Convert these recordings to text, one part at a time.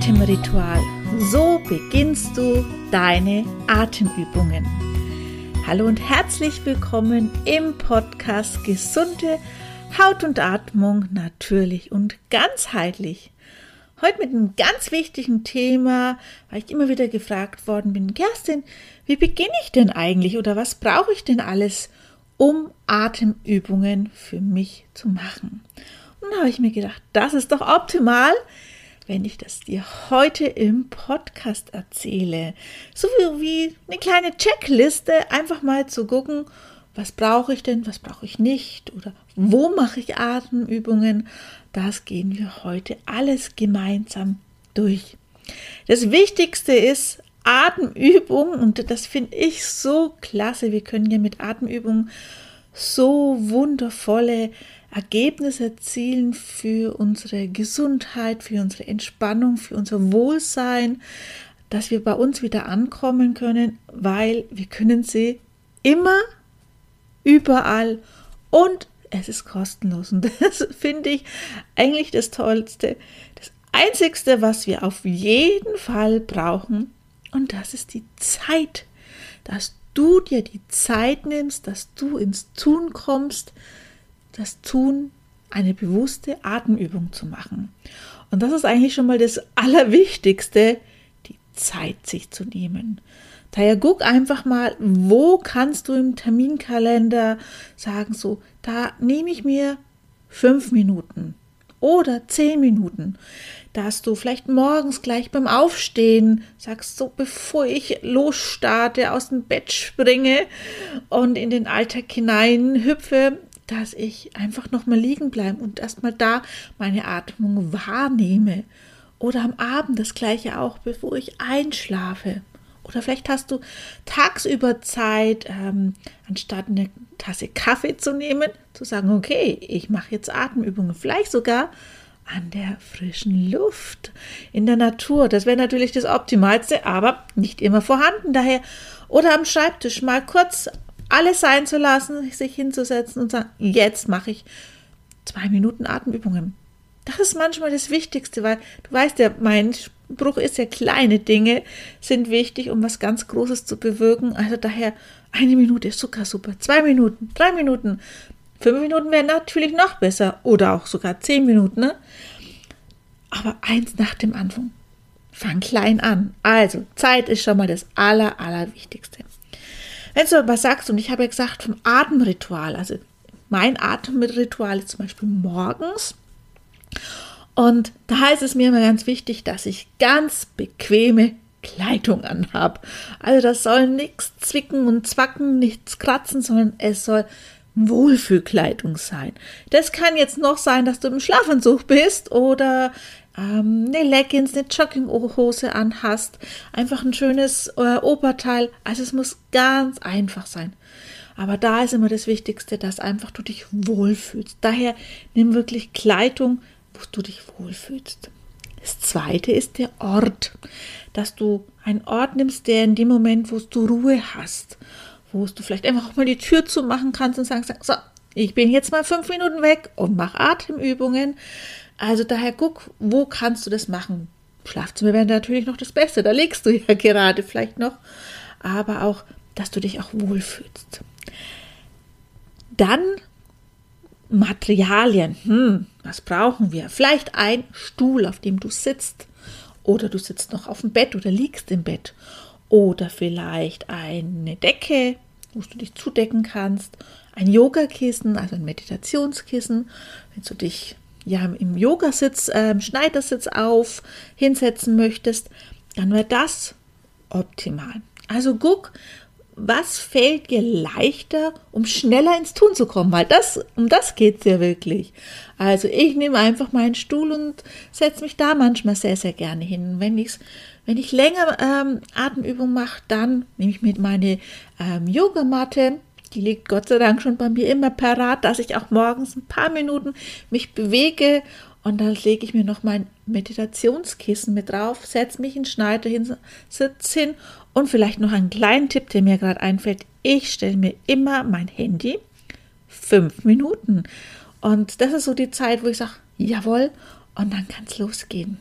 Atemritual. So beginnst du deine Atemübungen. Hallo und herzlich willkommen im Podcast Gesunde Haut und Atmung natürlich und ganzheitlich. Heute mit einem ganz wichtigen Thema, weil ich immer wieder gefragt worden bin, Kerstin, wie beginne ich denn eigentlich oder was brauche ich denn alles, um Atemübungen für mich zu machen? Und da habe ich mir gedacht, das ist doch optimal, wenn ich das dir heute im Podcast erzähle. So wie eine kleine Checkliste, einfach mal zu gucken, was brauche ich denn, was brauche ich nicht oder wo mache ich Atemübungen. Das gehen wir heute alles gemeinsam durch. Das Wichtigste ist Atemübung und das finde ich so klasse. Wir können ja mit Atemübungen so wundervolle Ergebnisse erzielen für unsere Gesundheit, für unsere Entspannung, für unser Wohlsein, dass wir bei uns wieder ankommen können, weil wir können sie immer, überall und es ist kostenlos. Und das finde ich eigentlich das Tollste. Das Einzigste, was wir auf jeden Fall brauchen, und das ist die Zeit, dass du dir die Zeit nimmst, dass du ins Tun kommst, das Tun, eine bewusste Atemübung zu machen. Und das ist eigentlich schon mal das Allerwichtigste, die Zeit sich zu nehmen. Daher guck einfach mal, wo kannst du im Terminkalender sagen, so, da nehme ich mir fünf Minuten oder zehn Minuten, dass du vielleicht morgens gleich beim Aufstehen sagst, so bevor ich losstarte, aus dem Bett springe und in den Alltag hinein hüpfe, dass ich einfach nochmal liegen bleibe und erstmal da meine Atmung wahrnehme. Oder am Abend das gleiche auch, bevor ich einschlafe. Oder vielleicht hast du tagsüber Zeit, ähm, anstatt eine Tasse Kaffee zu nehmen, zu sagen, okay, ich mache jetzt Atemübungen. Vielleicht sogar an der frischen Luft, in der Natur. Das wäre natürlich das Optimalste, aber nicht immer vorhanden. Daher oder am Schreibtisch mal kurz alles sein zu lassen, sich hinzusetzen und sagen, jetzt mache ich zwei Minuten Atemübungen. Das ist manchmal das Wichtigste, weil du weißt ja, mein Spruch ist ja, kleine Dinge sind wichtig, um was ganz Großes zu bewirken. Also daher eine Minute ist sogar super. Zwei Minuten, drei Minuten, fünf Minuten wären natürlich noch besser oder auch sogar zehn Minuten. Ne? Aber eins nach dem Anfang. Fang klein an. Also Zeit ist schon mal das Aller, Allerwichtigste. Wenn du was sagst, und ich habe ja gesagt vom Atemritual, also mein Atemritual ist zum Beispiel morgens. Und da heißt es mir immer ganz wichtig, dass ich ganz bequeme Kleidung anhabe. Also das soll nichts zwicken und zwacken, nichts kratzen, sondern es soll Wohlfühlkleidung sein. Das kann jetzt noch sein, dass du im Schlafanzug bist oder ähm, eine Leggings, eine Jogginghose anhast, einfach ein schönes äh, Oberteil. Also es muss ganz einfach sein. Aber da ist immer das Wichtigste, dass einfach du dich wohlfühlst. Daher nimm wirklich Kleidung, wo du dich wohlfühlst. Das zweite ist der Ort, dass du einen Ort nimmst, der in dem Moment, wo du Ruhe hast, wo du vielleicht einfach auch mal die Tür zumachen kannst und sagst, so, ich bin jetzt mal fünf Minuten weg und mach Atemübungen. Also daher guck, wo kannst du das machen? Schlafzimmer wäre natürlich noch das Beste, da legst du ja gerade vielleicht noch, aber auch, dass du dich auch wohlfühlst. Dann Materialien. Hm, was brauchen wir? Vielleicht ein Stuhl, auf dem du sitzt. Oder du sitzt noch auf dem Bett oder liegst im Bett. Oder vielleicht eine Decke, wo du dich zudecken kannst. Ein Yogakissen, also ein Meditationskissen, wenn du dich ja im Yogasitz, äh, Schneidersitz auf hinsetzen möchtest, dann wäre das optimal. Also guck, was fällt dir leichter, um schneller ins Tun zu kommen? Weil das, um das geht es ja wirklich. Also ich nehme einfach meinen Stuhl und setze mich da manchmal sehr, sehr gerne hin. Wenn, ich's, wenn ich länger ähm, Atemübung mache, dann nehme ich mit meine ähm, Yogamatte. Die liegt Gott sei Dank schon bei mir immer parat, dass ich auch morgens ein paar Minuten mich bewege und dann lege ich mir noch mein Meditationskissen mit drauf, setze mich in Schneider hin, sitze hin und vielleicht noch einen kleinen Tipp, der mir gerade einfällt. Ich stelle mir immer mein Handy fünf Minuten. Und das ist so die Zeit, wo ich sage, jawohl, und dann kann es losgehen.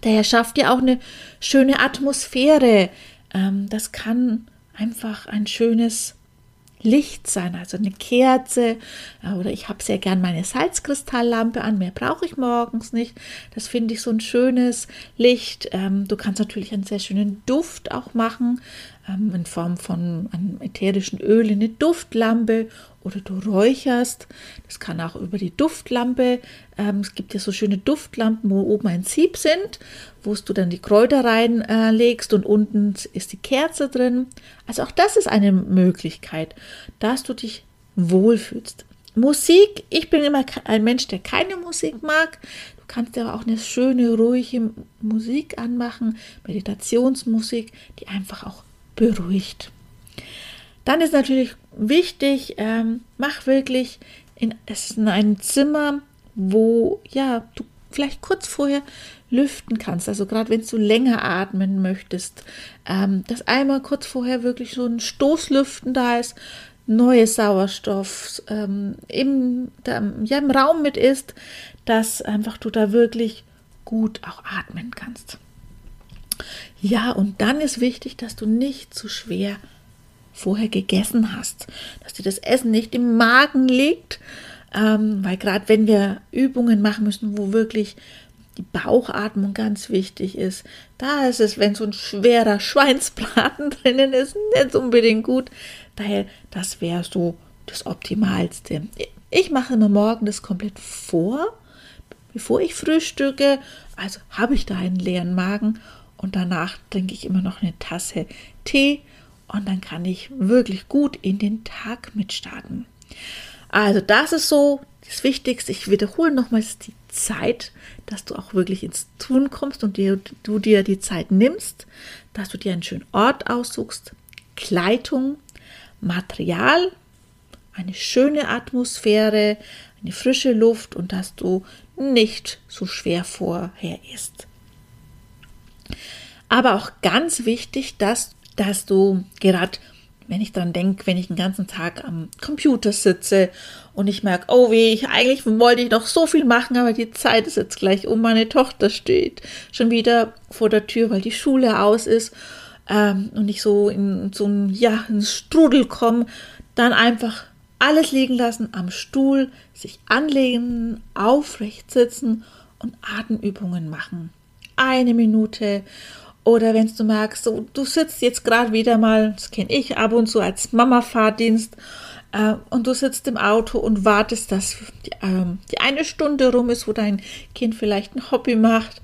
Daher schafft ihr auch eine schöne Atmosphäre. Ähm, das kann einfach ein schönes Licht sein, also eine Kerze äh, oder ich habe sehr gern meine Salzkristalllampe an, mehr brauche ich morgens nicht. Das finde ich so ein schönes Licht. Ähm, du kannst natürlich einen sehr schönen Duft auch machen ähm, in Form von einem ätherischen Öl, eine Duftlampe oder du räucherst. Das kann auch über die Duftlampe. Ähm, es gibt ja so schöne Duftlampen, wo oben ein Sieb sind, wo du dann die Kräuter reinlegst äh, und unten ist die Kerze drin. Also auch das ist eine Möglichkeit, dass du dich wohlfühlst. Musik, ich bin immer ein Mensch, der keine Musik mag. Du kannst aber auch eine schöne, ruhige Musik anmachen, Meditationsmusik, die einfach auch beruhigt. Dann ist natürlich wichtig, ähm, mach wirklich in, in einem Zimmer, wo ja du vielleicht kurz vorher lüften kannst. Also gerade wenn du länger atmen möchtest, ähm, dass einmal kurz vorher wirklich so ein Stoßlüften da ist, neues Sauerstoff ähm, im, da, ja, im Raum mit ist, dass einfach du da wirklich gut auch atmen kannst. Ja, und dann ist wichtig, dass du nicht zu schwer vorher gegessen hast, dass dir das Essen nicht im Magen liegt, ähm, weil gerade wenn wir Übungen machen müssen, wo wirklich die Bauchatmung ganz wichtig ist, da ist es, wenn so ein schwerer Schweinsbraten drinnen ist, nicht unbedingt gut. Daher, das wäre so das Optimalste. Ich mache immer morgen das komplett vor, bevor ich frühstücke. Also habe ich da einen leeren Magen und danach trinke ich immer noch eine Tasse Tee und dann kann ich wirklich gut in den Tag mitstarten. Also das ist so das Wichtigste. Ich wiederhole nochmals die Zeit, dass du auch wirklich ins Tun kommst und dir, du dir die Zeit nimmst, dass du dir einen schönen Ort aussuchst, Kleidung, Material, eine schöne Atmosphäre, eine frische Luft und dass du nicht so schwer vorher isst. Aber auch ganz wichtig, dass dass du gerade, wenn ich dran denke, wenn ich den ganzen Tag am Computer sitze und ich merke, oh weh, ich, eigentlich wollte ich noch so viel machen, aber die Zeit ist jetzt gleich um, meine Tochter steht schon wieder vor der Tür, weil die Schule aus ist ähm, und ich so in so ein, ja, einen Strudel komme, dann einfach alles liegen lassen, am Stuhl, sich anlegen, aufrecht sitzen und Atemübungen machen. Eine Minute oder wenn du merkst, so, du sitzt jetzt gerade wieder mal, das kenne ich ab und zu als Mama-Fahrdienst, äh, und du sitzt im Auto und wartest, dass die, äh, die eine Stunde rum ist, wo dein Kind vielleicht ein Hobby macht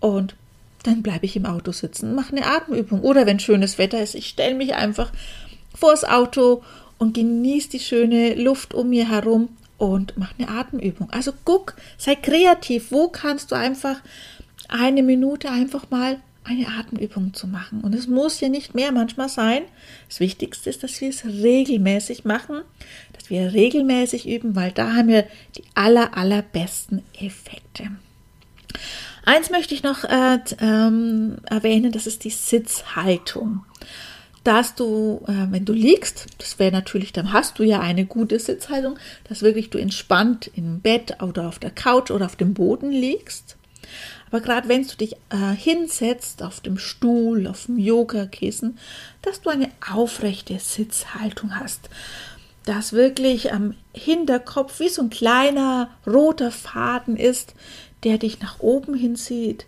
und dann bleibe ich im Auto sitzen, mache eine Atemübung. Oder wenn schönes Wetter ist, ich stelle mich einfach vors Auto und genieße die schöne Luft um mir herum und mache eine Atemübung. Also guck, sei kreativ. Wo kannst du einfach eine Minute einfach mal eine Atemübung zu machen. Und es muss ja nicht mehr manchmal sein. Das Wichtigste ist, dass wir es regelmäßig machen, dass wir regelmäßig üben, weil da haben wir die aller, allerbesten Effekte. Eins möchte ich noch äh, ähm, erwähnen, das ist die Sitzhaltung. Dass du, äh, wenn du liegst, das wäre natürlich, dann hast du ja eine gute Sitzhaltung, dass wirklich du entspannt im Bett oder auf der Couch oder auf dem Boden liegst aber gerade wenn du dich äh, hinsetzt auf dem Stuhl, auf dem Yogakissen, dass du eine aufrechte Sitzhaltung hast. Dass wirklich am Hinterkopf wie so ein kleiner roter Faden ist, der dich nach oben hinzieht.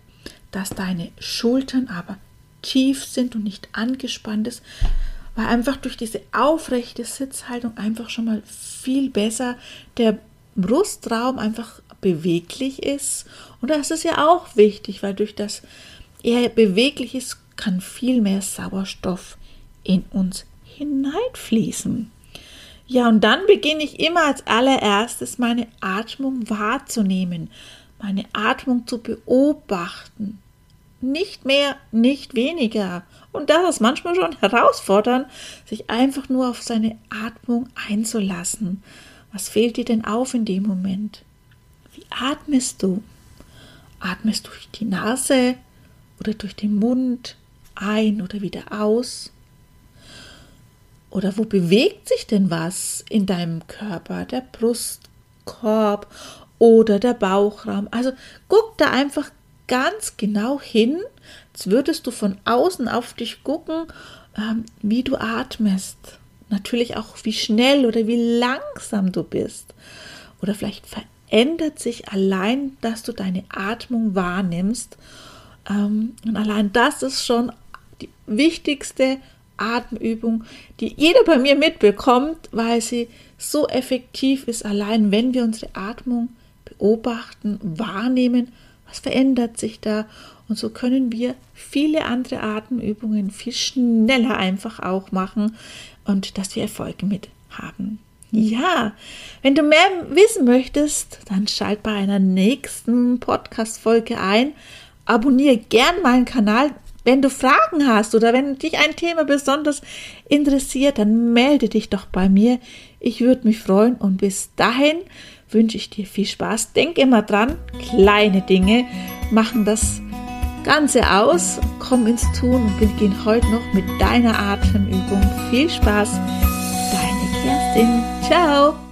Dass deine Schultern aber tief sind und nicht angespannt ist, weil einfach durch diese aufrechte Sitzhaltung einfach schon mal viel besser der Brustraum einfach beweglich ist. Und das ist ja auch wichtig, weil durch das er beweglich ist, kann viel mehr Sauerstoff in uns hineinfließen. Ja, und dann beginne ich immer als allererstes meine Atmung wahrzunehmen, meine Atmung zu beobachten. Nicht mehr, nicht weniger. Und das ist manchmal schon herausfordernd, sich einfach nur auf seine Atmung einzulassen. Was fehlt dir denn auf in dem Moment? Wie atmest du? Atmest du durch die Nase oder durch den Mund ein oder wieder aus? Oder wo bewegt sich denn was in deinem Körper? Der Brustkorb oder der Bauchraum? Also guck da einfach ganz genau hin, als würdest du von außen auf dich gucken, ähm, wie du atmest. Natürlich auch, wie schnell oder wie langsam du bist. Oder vielleicht verändert sich allein, dass du deine Atmung wahrnimmst. Ähm, und allein das ist schon die wichtigste Atemübung, die jeder bei mir mitbekommt, weil sie so effektiv ist, allein wenn wir unsere Atmung beobachten, wahrnehmen, was verändert sich da. Und so können wir viele andere Atemübungen viel schneller einfach auch machen und dass wir Erfolge mit haben. Ja, wenn du mehr wissen möchtest, dann schalt bei einer nächsten Podcast-Folge ein. Abonniere gern meinen Kanal. Wenn du Fragen hast oder wenn dich ein Thema besonders interessiert, dann melde dich doch bei mir. Ich würde mich freuen und bis dahin wünsche ich dir viel Spaß. Denk immer dran, kleine Dinge machen das Ganze aus. Komm ins Tun und beginn heute noch mit deiner Atemübung. Viel Spaß. Deine Kerstin. Ciao.